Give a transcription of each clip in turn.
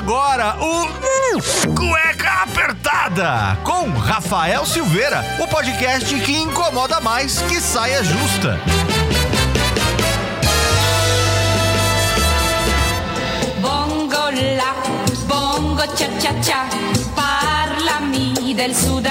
agora o Cueca Apertada com Rafael Silveira, o podcast que incomoda mais que saia justa. Bongo bongo cha cha cha, del Sud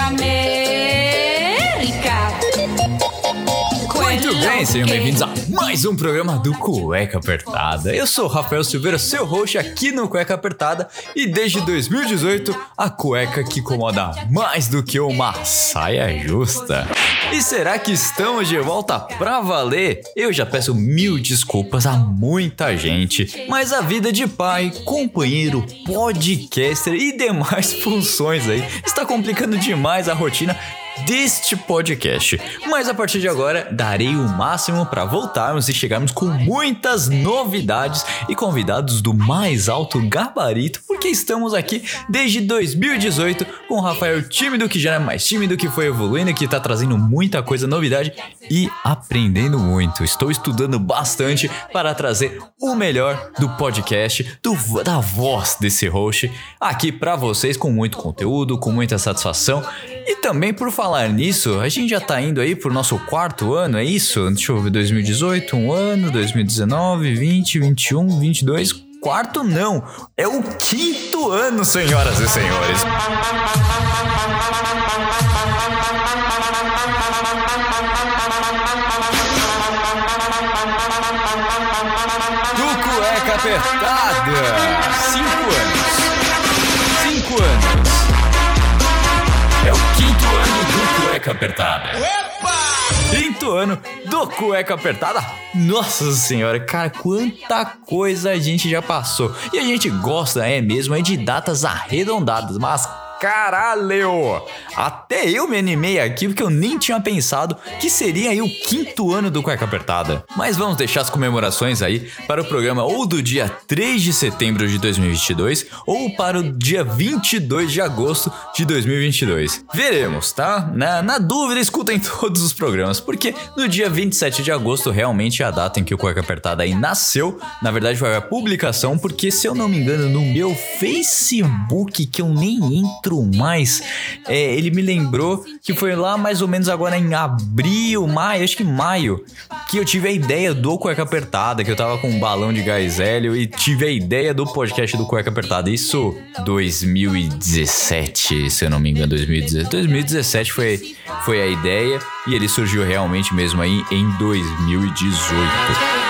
bem, sejam bem-vindos a mais um programa do Cueca Apertada. Eu sou o Rafael Silveira, seu host aqui no Cueca Apertada e desde 2018 a cueca que incomoda mais do que uma saia justa. E será que estamos de volta pra valer? Eu já peço mil desculpas a muita gente, mas a vida de pai, companheiro, podcaster e demais funções aí está complicando demais a rotina deste podcast. Mas a partir de agora, darei o máximo para voltarmos e chegarmos com muitas novidades e convidados do mais alto gabarito, porque estamos aqui desde 2018 com o Rafael tímido, que já é mais tímido, que foi evoluindo, que tá trazendo muita coisa, novidade e aprendendo muito. Estou estudando bastante para trazer o melhor do podcast, do, da voz desse host aqui para vocês com muito conteúdo, com muita satisfação. E também por falar nisso, a gente já tá indo aí pro nosso quarto ano, é isso? Deixa eu ver, 2018, um ano, 2019, 20, 21, 22, quarto não, é o quinto ano, senhoras e senhores. Do Cueca Apertada, cinco anos. Cinco anos. Cueca Apertada. Quinto ano do Cueca Apertada. Nossa senhora, cara, quanta coisa a gente já passou. E a gente gosta, é mesmo, é de datas arredondadas, mas caralho! Até eu me animei aqui porque eu nem tinha pensado que seria aí o quinto ano do Cueca Apertada. Mas vamos deixar as comemorações aí para o programa ou do dia 3 de setembro de 2022 ou para o dia 22 de agosto de 2022. Veremos, tá? Na, na dúvida, escutem todos os programas, porque no dia 27 de agosto realmente é a data em que o Cueca Apertada aí nasceu. Na verdade, foi a publicação, porque se eu não me engano, no meu Facebook, que eu nem entro mais, é, ele me lembrou que foi lá mais ou menos agora em abril, maio, acho que maio, que eu tive a ideia do Cueca Apertada, que eu tava com um balão de gás hélio e tive a ideia do podcast do Cueca Apertada. Isso 2017, se eu não me engano, 2017. 2017 foi, foi a ideia e ele surgiu realmente mesmo aí em 2018.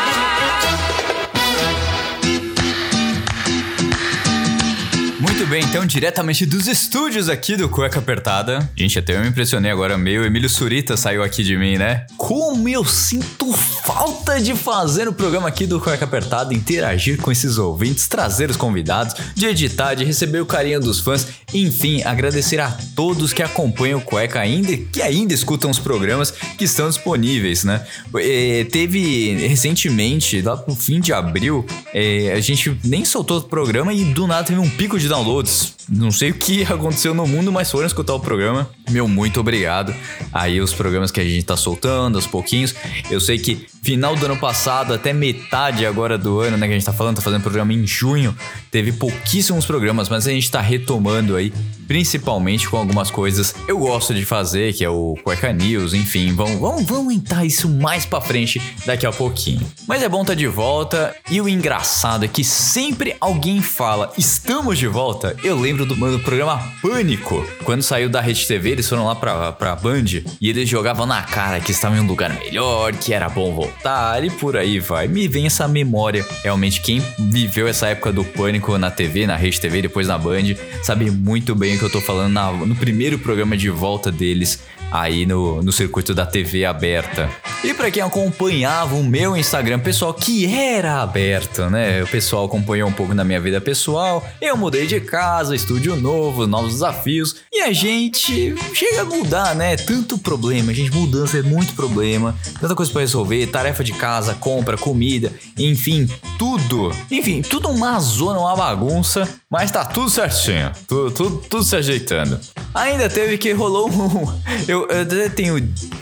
Bem, então diretamente dos estúdios aqui do Cueca Apertada. Gente, até eu me impressionei agora, meio Emílio Surita saiu aqui de mim, né? Como eu sinto falta de fazer o programa aqui do Cueca Apertada, interagir com esses ouvintes, trazer os convidados, de editar, de receber o carinho dos fãs, enfim, agradecer a todos que acompanham o Cueca ainda, que ainda escutam os programas que estão disponíveis, né? É, teve recentemente, lá no fim de abril, é, a gente nem soltou o programa e do nada teve um pico de downloads. Não sei o que aconteceu no mundo, mas foram escutar o programa. Meu, muito obrigado. Aí os programas que a gente tá soltando aos pouquinhos. Eu sei que final do ano passado, até metade agora do ano, né, que a gente tá falando, tá fazendo programa em junho, teve pouquíssimos programas, mas a gente tá retomando aí, principalmente com algumas coisas eu gosto de fazer, que é o Cueca News, enfim, vamos, vamos, vamos entrar isso mais pra frente daqui a pouquinho. Mas é bom tá de volta, e o engraçado é que sempre alguém fala, estamos de volta, eu lembro do, do programa Pânico, quando saiu da Rede TV, eles foram lá pra, pra Band, e eles jogavam na cara que estavam em um lugar melhor, que era bom voltar, e por aí vai. Me vem essa memória, realmente, quem viveu essa época do Pânico na TV, na Rede TV, depois na Band, sabe muito bem o que eu tô falando na, no primeiro programa de volta deles, aí no, no circuito da TV aberta. E para quem acompanhava o meu Instagram pessoal, que era aberto, né? O pessoal acompanhou um pouco da minha vida pessoal. Eu mudei de casa, estúdio novo, novos desafios. E a gente chega a mudar, né? Tanto problema, gente, mudança é muito problema. Tanta coisa para resolver, tarefa de casa, compra, comida, enfim, tudo. Enfim, tudo uma zona, uma bagunça, mas tá tudo certinho. Tudo, tudo, tudo se ajeitando. Ainda teve que rolou um. Eu, eu até tenho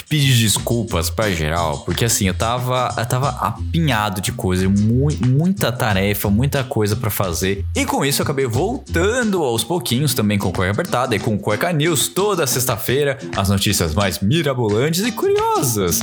pedir desculpas pra geral, porque assim, eu tava, eu tava apinhado de coisa, mu muita tarefa, muita coisa para fazer. E com isso eu acabei voltando aos pouquinhos também com Cueca Apertada e com Cueca News toda sexta-feira, as notícias mais mirabolantes e curiosas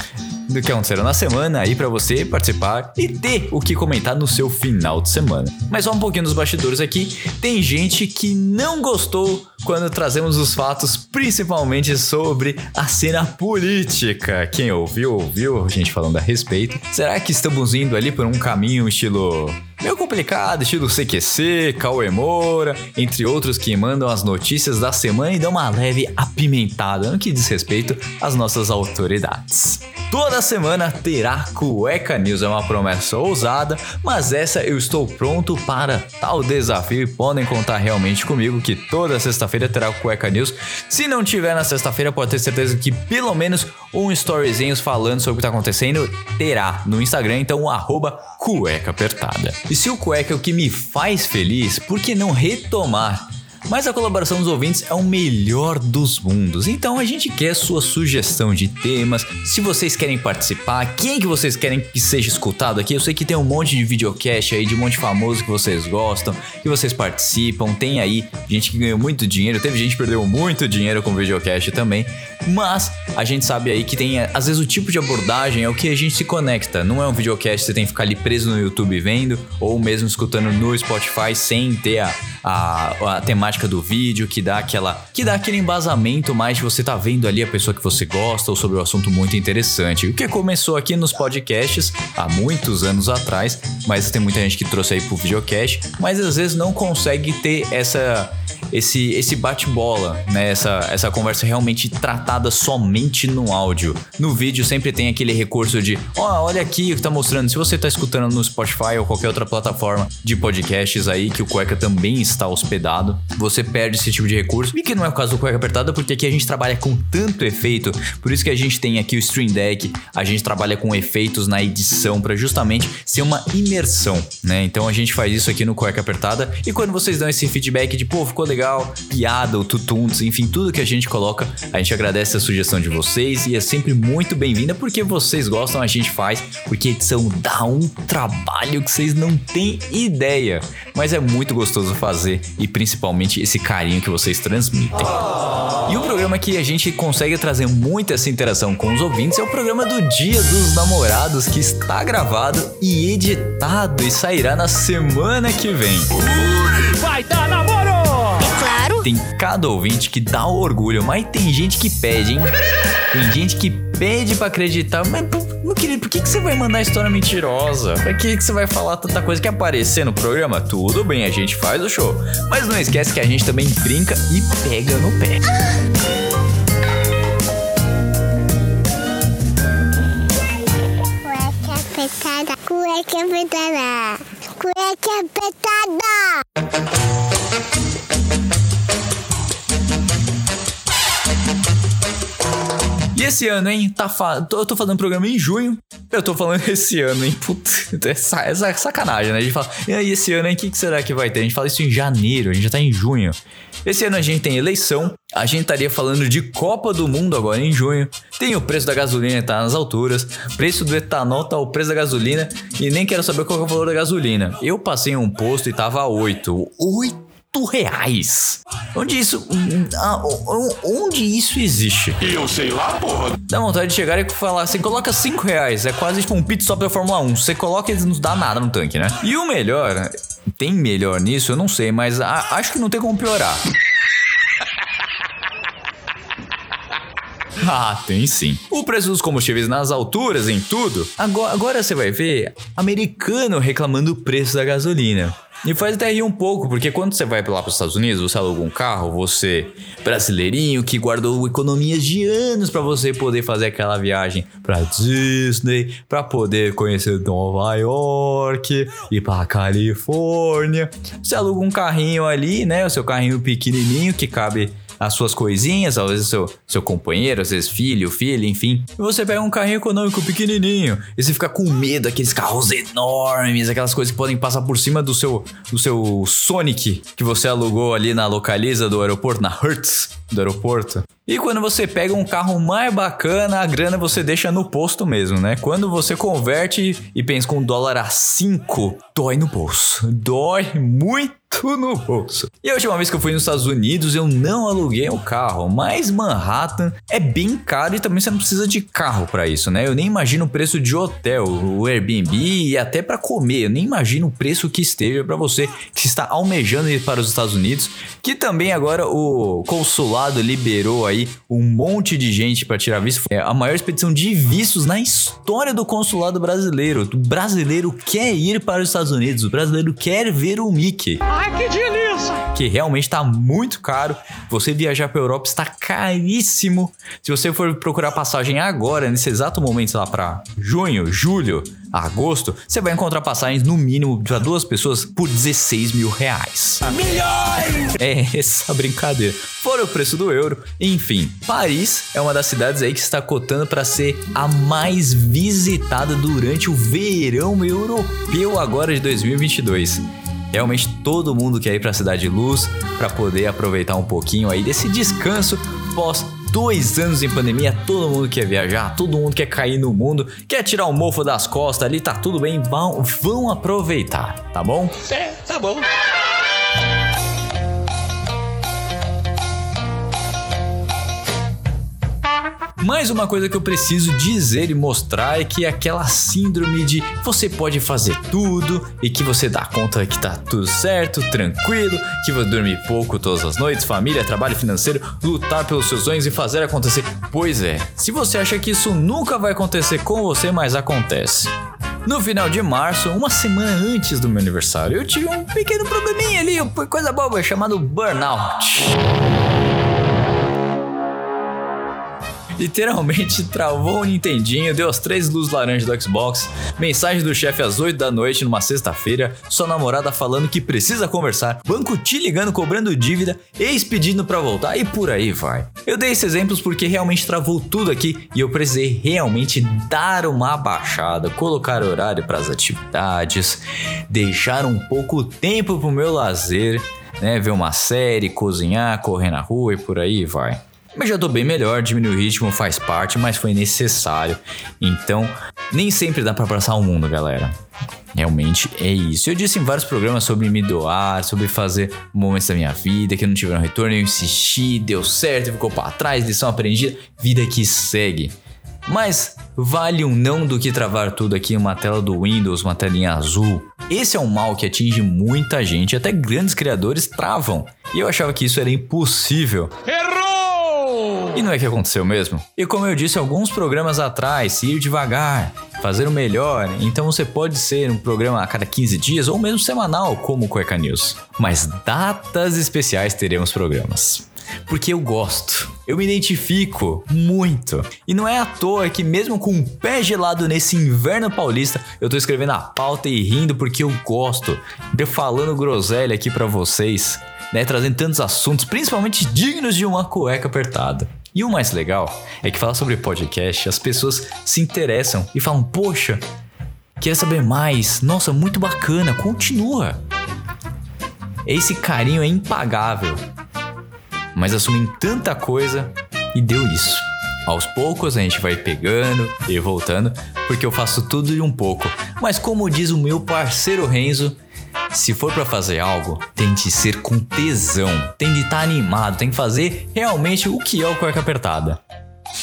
do que aconteceram na semana aí para você participar e ter o que comentar no seu final de semana. Mas só um pouquinho dos bastidores aqui, tem gente que não gostou quando trazemos os fatos principalmente sobre a cena política. Quem ouviu, ouviu, gente falando a respeito. Será que estamos indo ali por um caminho estilo meio complicado, estilo CQC, Cauê Moura, entre outros que mandam as notícias da semana e dão uma leve apimentada no que diz respeito às nossas autoridades. Toda semana terá Cueca News, é uma promessa ousada, mas essa eu estou pronto para tal desafio e podem contar realmente comigo que toda sexta-feira terá Cueca News. Se não tiver na sexta-feira, pode ter certeza que pelo menos um storyzinho falando sobre o que está acontecendo terá no Instagram, então arroba cueca apertada. E se o cueca é o que me faz feliz, por que não retomar mas a colaboração dos ouvintes é o melhor dos mundos. Então a gente quer sua sugestão de temas. Se vocês querem participar, quem que vocês querem que seja escutado aqui? Eu sei que tem um monte de videocast aí, de um monte de famoso que vocês gostam, que vocês participam. Tem aí gente que ganhou muito dinheiro, teve gente que perdeu muito dinheiro com videocast também. Mas a gente sabe aí que tem, às vezes, o tipo de abordagem é o que a gente se conecta. Não é um videocast que você tem que ficar ali preso no YouTube vendo, ou mesmo escutando no Spotify sem ter a, a, a temática do vídeo, que dá aquela. que dá aquele embasamento mais de você tá vendo ali a pessoa que você gosta ou sobre um assunto muito interessante. O que começou aqui nos podcasts há muitos anos atrás, mas tem muita gente que trouxe aí pro videocast, mas às vezes não consegue ter essa esse, esse bate-bola, né? Essa, essa conversa realmente tratada somente no áudio. No vídeo sempre tem aquele recurso de, ó, oh, olha aqui o que tá mostrando. Se você tá escutando no Spotify ou qualquer outra plataforma de podcasts aí que o Cueca também está hospedado, você perde esse tipo de recurso. E que não é o caso do Cueca Apertada, porque aqui a gente trabalha com tanto efeito, por isso que a gente tem aqui o Stream Deck, a gente trabalha com efeitos na edição para justamente ser uma imersão, né? Então a gente faz isso aqui no Cueca Apertada e quando vocês dão esse feedback de, pô, ficou legal legal, piada, o tutuntos, enfim, tudo que a gente coloca, a gente agradece a sugestão de vocês e é sempre muito bem-vinda porque vocês gostam, a gente faz, porque edição dá um trabalho que vocês não têm ideia, mas é muito gostoso fazer e principalmente esse carinho que vocês transmitem. E o programa que a gente consegue trazer muita essa interação com os ouvintes é o programa do Dia dos Namorados, que está gravado e editado e sairá na semana que vem. Vai dar namoro! Tem cada ouvinte que dá orgulho, mas tem gente que pede, hein? Tem gente que pede para acreditar, mas meu querido, por que, que você vai mandar história mentirosa? Pra que, que você vai falar tanta coisa que aparecer no programa? Tudo bem, a gente faz o show. Mas não esquece que a gente também brinca e pega no pé. Cueca apertada, cueca apertada, cueca apertada. Esse ano, hein? Tá fa... Eu tô fazendo programa em junho. Eu tô falando esse ano, hein? Putz, essa, essa é sacanagem, né? A gente fala, e aí, esse ano, hein? O que, que será que vai ter? A gente fala isso em janeiro, a gente já tá em junho. Esse ano a gente tem eleição, a gente estaria falando de Copa do Mundo agora em junho. Tem o preço da gasolina tá nas alturas, preço do etanol tá o preço da gasolina e nem quero saber qual é o valor da gasolina. Eu passei um posto e tava a 8. 8 reais. Onde isso. Ah, onde isso existe? Eu sei lá, porra. Dá vontade de chegar e falar assim: coloca 5 reais. É quase tipo um pit stop da Fórmula 1. Você coloca e não dá nada no tanque, né? E o melhor, tem melhor nisso? Eu não sei, mas a, acho que não tem como piorar. Ah, tem sim. O preço dos combustíveis nas alturas, em tudo. Agora, agora você vai ver americano reclamando do preço da gasolina. E faz até rir um pouco, porque quando você vai lá para os Estados Unidos, você aluga um carro, você, brasileirinho, que guardou economias de anos para você poder fazer aquela viagem para Disney, para poder conhecer Nova York e para Califórnia. Você aluga um carrinho ali, né? O seu carrinho pequenininho que cabe as suas coisinhas, às vezes seu, seu companheiro, às vezes filho, filha, enfim. E você pega um carrinho econômico pequenininho e você fica com medo daqueles carros enormes, aquelas coisas que podem passar por cima do seu, do seu Sonic que você alugou ali na localiza do aeroporto, na Hertz do aeroporto. E quando você pega um carro mais bacana, a grana você deixa no posto mesmo, né? Quando você converte e pensa com um dólar a 5, dói no bolso. Dói muito no bolso. E a última vez que eu fui nos Estados Unidos, eu não aluguei um carro, mas Manhattan é bem caro e também você não precisa de carro para isso, né? Eu nem imagino o preço de hotel, o Airbnb e até para comer. Eu nem imagino o preço que esteja para você que está almejando ir para os Estados Unidos, que também agora o consulado liberou aí um monte de gente para tirar visto. É a maior expedição de vistos na história do consulado brasileiro. O brasileiro quer ir para os Estados Unidos, o brasileiro quer ver o Mickey. Ai, que delícia! que realmente está muito caro. Você viajar para Europa está caríssimo. Se você for procurar passagem agora, nesse exato momento lá para junho, julho, agosto, você vai encontrar passagens no mínimo para duas pessoas por 16 mil reais. Milhões! É essa brincadeira. Fora o preço do euro, enfim. Paris é uma das cidades aí que está cotando para ser a mais visitada durante o verão europeu agora de 2022. Realmente todo mundo quer ir para a Cidade Luz para poder aproveitar um pouquinho aí desse descanso pós dois anos em pandemia. Todo mundo quer viajar, todo mundo quer cair no mundo, quer tirar o mofo das costas ali, tá tudo bem, vão, vão aproveitar, tá bom? É, tá bom. Mais uma coisa que eu preciso dizer e mostrar é que aquela síndrome de você pode fazer tudo e que você dá conta que tá tudo certo, tranquilo, que vai dormir pouco todas as noites, família, trabalho financeiro, lutar pelos seus sonhos e fazer acontecer. Pois é, se você acha que isso nunca vai acontecer com você, mas acontece. No final de março, uma semana antes do meu aniversário, eu tive um pequeno probleminha ali, coisa boba, chamado burnout. Literalmente travou o Nintendinho, deu as três luzes laranjas do Xbox, mensagem do chefe às 8 da noite numa sexta-feira, sua namorada falando que precisa conversar, banco te ligando cobrando dívida, ex pedindo pra voltar e por aí vai. Eu dei esses exemplos porque realmente travou tudo aqui e eu precisei realmente dar uma baixada, colocar horário para as atividades, deixar um pouco tempo pro meu lazer, né, ver uma série, cozinhar, correr na rua e por aí vai. Mas já tô bem melhor, diminuir o ritmo faz parte, mas foi necessário. Então, nem sempre dá para abraçar o mundo, galera. Realmente é isso. Eu disse em vários programas sobre me doar, sobre fazer momentos da minha vida que não tiveram retorno. Eu insisti, deu certo, ficou para trás, lição aprendida, vida que segue. Mas vale um não do que travar tudo aqui em uma tela do Windows, uma telinha azul. Esse é um mal que atinge muita gente, até grandes criadores travam. E eu achava que isso era impossível. Errou! E não é que aconteceu mesmo? E como eu disse alguns programas atrás, ir devagar, fazer o melhor, então você pode ser um programa a cada 15 dias ou mesmo semanal, como o Cueca News. Mas datas especiais teremos programas. Porque eu gosto, eu me identifico muito. E não é à toa que, mesmo com um pé gelado nesse inverno paulista, eu tô escrevendo a pauta e rindo porque eu gosto de falando groselha aqui para vocês, né? Trazendo tantos assuntos, principalmente dignos de uma cueca apertada. E o mais legal é que falar sobre podcast, as pessoas se interessam e falam: Poxa, queria saber mais. Nossa, muito bacana, continua. Esse carinho é impagável. Mas assumem tanta coisa e deu isso. Aos poucos a gente vai pegando e voltando, porque eu faço tudo de um pouco. Mas como diz o meu parceiro Renzo, se for para fazer algo, tente ser com tesão, tem de estar animado, tem que fazer realmente o que é o cueca apertada.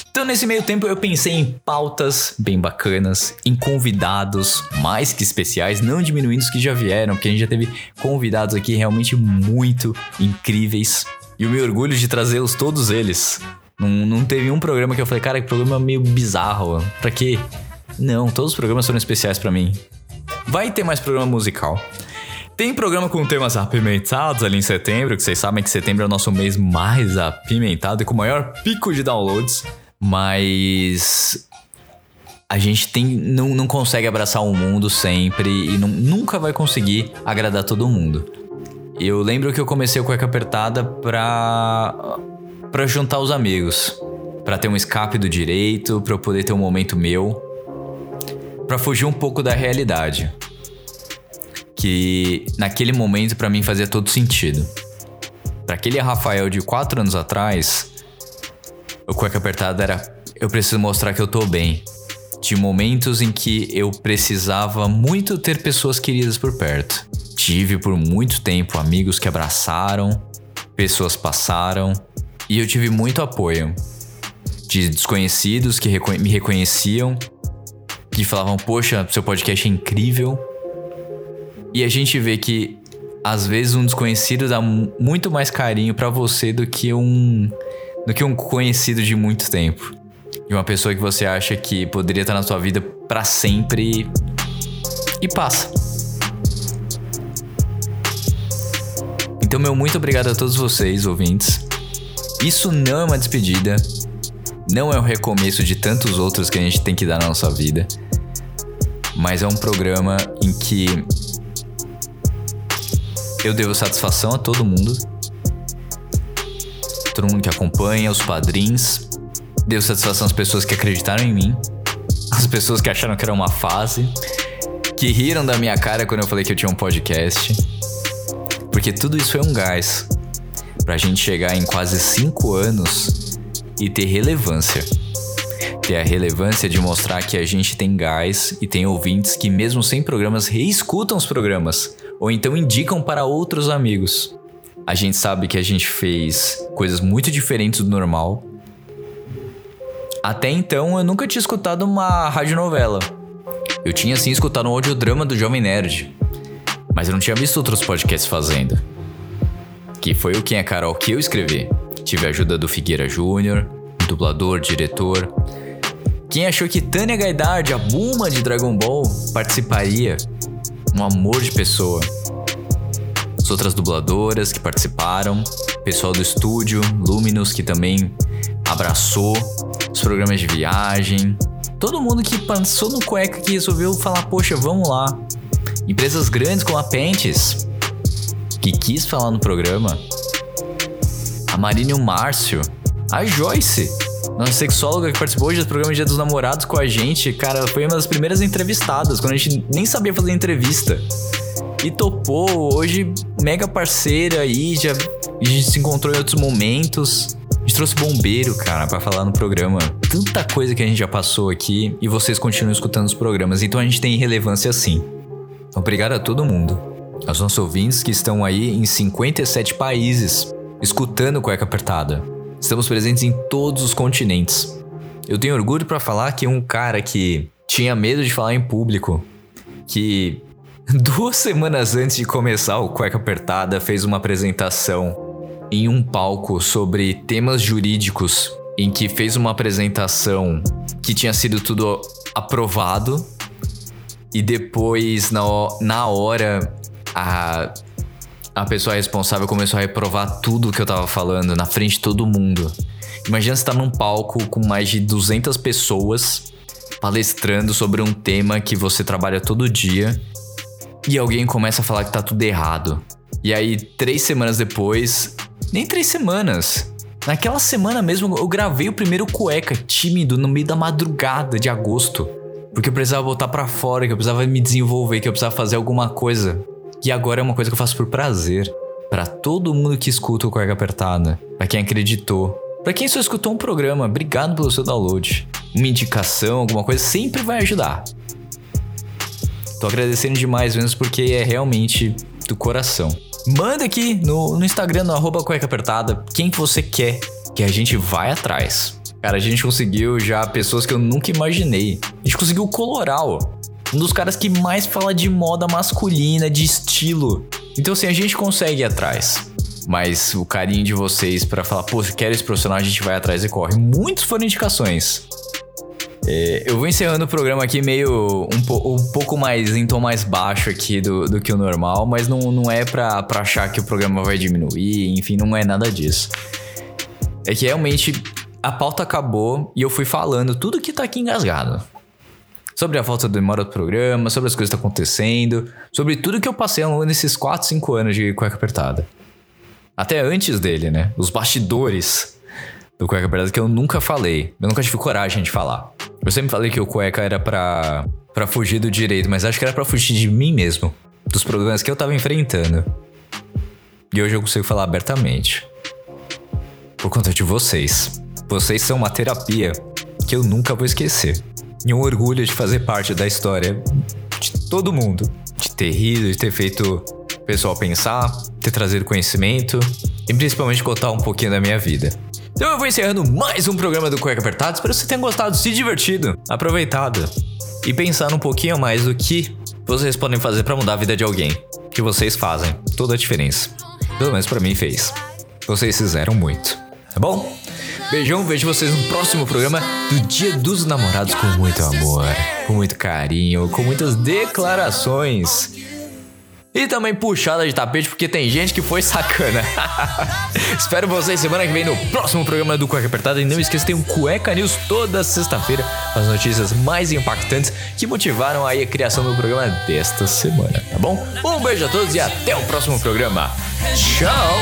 Então, nesse meio tempo, eu pensei em pautas bem bacanas, em convidados mais que especiais, não diminuindo os que já vieram, porque a gente já teve convidados aqui realmente muito incríveis. E o meu orgulho de trazê-los todos eles. Não, não teve um programa que eu falei, cara, que programa meio bizarro. Pra quê? Não, todos os programas foram especiais para mim. Vai ter mais programa musical. Tem programa com temas apimentados ali em setembro, que vocês sabem que setembro é o nosso mês mais apimentado e com o maior pico de downloads. Mas a gente tem, não, não consegue abraçar o mundo sempre e não, nunca vai conseguir agradar todo mundo. Eu lembro que eu comecei o Cueca Apertada pra para juntar os amigos, para ter um escape do direito, para eu poder ter um momento meu, para fugir um pouco da realidade. Que naquele momento para mim fazia todo sentido. Para aquele Rafael de quatro anos atrás, o cueca apertada era eu preciso mostrar que eu tô bem. De momentos em que eu precisava muito ter pessoas queridas por perto. Tive por muito tempo amigos que abraçaram, pessoas passaram e eu tive muito apoio de desconhecidos que me reconheciam, que falavam: Poxa, seu podcast é incrível. E a gente vê que às vezes um desconhecido dá muito mais carinho para você do que um do que um conhecido de muito tempo. De uma pessoa que você acha que poderia estar na sua vida para sempre e passa. Então, meu muito obrigado a todos vocês, ouvintes. Isso não é uma despedida, não é o recomeço de tantos outros que a gente tem que dar na nossa vida, mas é um programa em que eu devo satisfação a todo mundo, todo mundo que acompanha, os padrinhos, devo satisfação às pessoas que acreditaram em mim, as pessoas que acharam que era uma fase, que riram da minha cara quando eu falei que eu tinha um podcast. Porque tudo isso foi um gás pra gente chegar em quase cinco anos e ter relevância. Ter a relevância de mostrar que a gente tem gás e tem ouvintes que, mesmo sem programas, reescutam os programas ou então indicam para outros amigos. A gente sabe que a gente fez coisas muito diferentes do normal. Até então eu nunca tinha escutado uma radionovela. Eu tinha sim escutado um audiodrama do Jovem Nerd, mas eu não tinha visto outros podcasts fazendo. Que foi o Quem é Carol que eu escrevi. Tive a ajuda do Figueira Júnior, dublador, diretor. Quem achou que Tânia Gaidard, a Buma de Dragon Ball, participaria? Um amor de pessoa. As outras dubladoras que participaram, pessoal do estúdio, Luminous, que também abraçou, os programas de viagem, todo mundo que passou no cueca que resolveu falar, poxa, vamos lá. Empresas grandes como a Pentes, que quis falar no programa. A Marina e o Márcio. A Joyce, nossa sexóloga que participou hoje do programa Dia dos Namorados com a gente. Cara, foi uma das primeiras entrevistadas, quando a gente nem sabia fazer entrevista. E topou, hoje mega parceira aí, já a gente se encontrou em outros momentos. A gente trouxe bombeiro, cara, para falar no programa. Tanta coisa que a gente já passou aqui e vocês continuam escutando os programas, então a gente tem relevância sim. Obrigado a todo mundo. Aos nossos ouvintes que estão aí em 57 países, escutando Cueca Apertada. Estamos presentes em todos os continentes. Eu tenho orgulho para falar que um cara que tinha medo de falar em público, que duas semanas antes de começar o Cueca Apertada fez uma apresentação em um palco sobre temas jurídicos, em que fez uma apresentação que tinha sido tudo aprovado e depois, na, na hora, a, a pessoa responsável começou a reprovar tudo que eu tava falando na frente de todo mundo. Imagina você tá num palco com mais de 200 pessoas palestrando sobre um tema que você trabalha todo dia e alguém começa a falar que tá tudo errado. E aí, três semanas depois, nem três semanas, naquela semana mesmo eu gravei o primeiro cueca tímido no meio da madrugada de agosto. Porque eu precisava voltar para fora, que eu precisava me desenvolver, que eu precisava fazer alguma coisa. E agora é uma coisa que eu faço por prazer. Para todo mundo que escuta o Cueca Apertada. Para quem acreditou. Para quem só escutou um programa, obrigado pelo seu download. Uma indicação, alguma coisa, sempre vai ajudar. Tô agradecendo demais mesmo porque é realmente do coração. Manda aqui no, no Instagram, no arroba cueca apertada, quem que você quer que a gente vai atrás. Cara, a gente conseguiu já pessoas que eu nunca imaginei. A gente conseguiu o Coloral, um dos caras que mais fala de moda masculina, de estilo. Então, assim, a gente consegue ir atrás. Mas o carinho de vocês para falar, pô, quer esse profissional, a gente vai atrás e corre. Muitos foram indicações. É, eu vou encerrando o programa aqui meio um, po um, pouco mais em tom mais baixo aqui do, do que o normal, mas não, não é pra, pra achar que o programa vai diminuir, enfim, não é nada disso. É que realmente a pauta acabou e eu fui falando tudo que tá aqui engasgado. Sobre a falta de demora do programa, sobre as coisas que estão acontecendo, sobre tudo que eu passei ao longo desses 4, 5 anos de cueca apertada. Até antes dele, né? Os bastidores. do Cueca Apertada que eu nunca falei. Eu nunca tive coragem de falar. Eu sempre falei que o cueca era pra, pra fugir do direito, mas acho que era pra fugir de mim mesmo. Dos problemas que eu tava enfrentando. E hoje eu consigo falar abertamente. Por conta de vocês. Vocês são uma terapia que eu nunca vou esquecer. E um orgulho de fazer parte da história de todo mundo. De ter rido, de ter feito o pessoal pensar, ter trazido conhecimento e principalmente contar um pouquinho da minha vida. Então eu vou encerrando mais um programa do Cueca Apertada. Espero que você tenha gostado, se divertido, aproveitado e pensado um pouquinho mais do que vocês podem fazer para mudar a vida de alguém. Que vocês fazem toda a diferença. Pelo menos para mim fez. Vocês fizeram muito. Tá bom? Beijão, vejo vocês no próximo programa do Dia dos Namorados com muito amor, com muito carinho, com muitas declarações. E também puxada de tapete, porque tem gente que foi sacana. Espero vocês semana que vem no próximo programa do Cueca Apertada. E não esqueça, tem um Cueca News toda sexta-feira as notícias mais impactantes que motivaram aí a criação do programa desta semana, tá bom? Um beijo a todos e até o próximo programa. Tchau!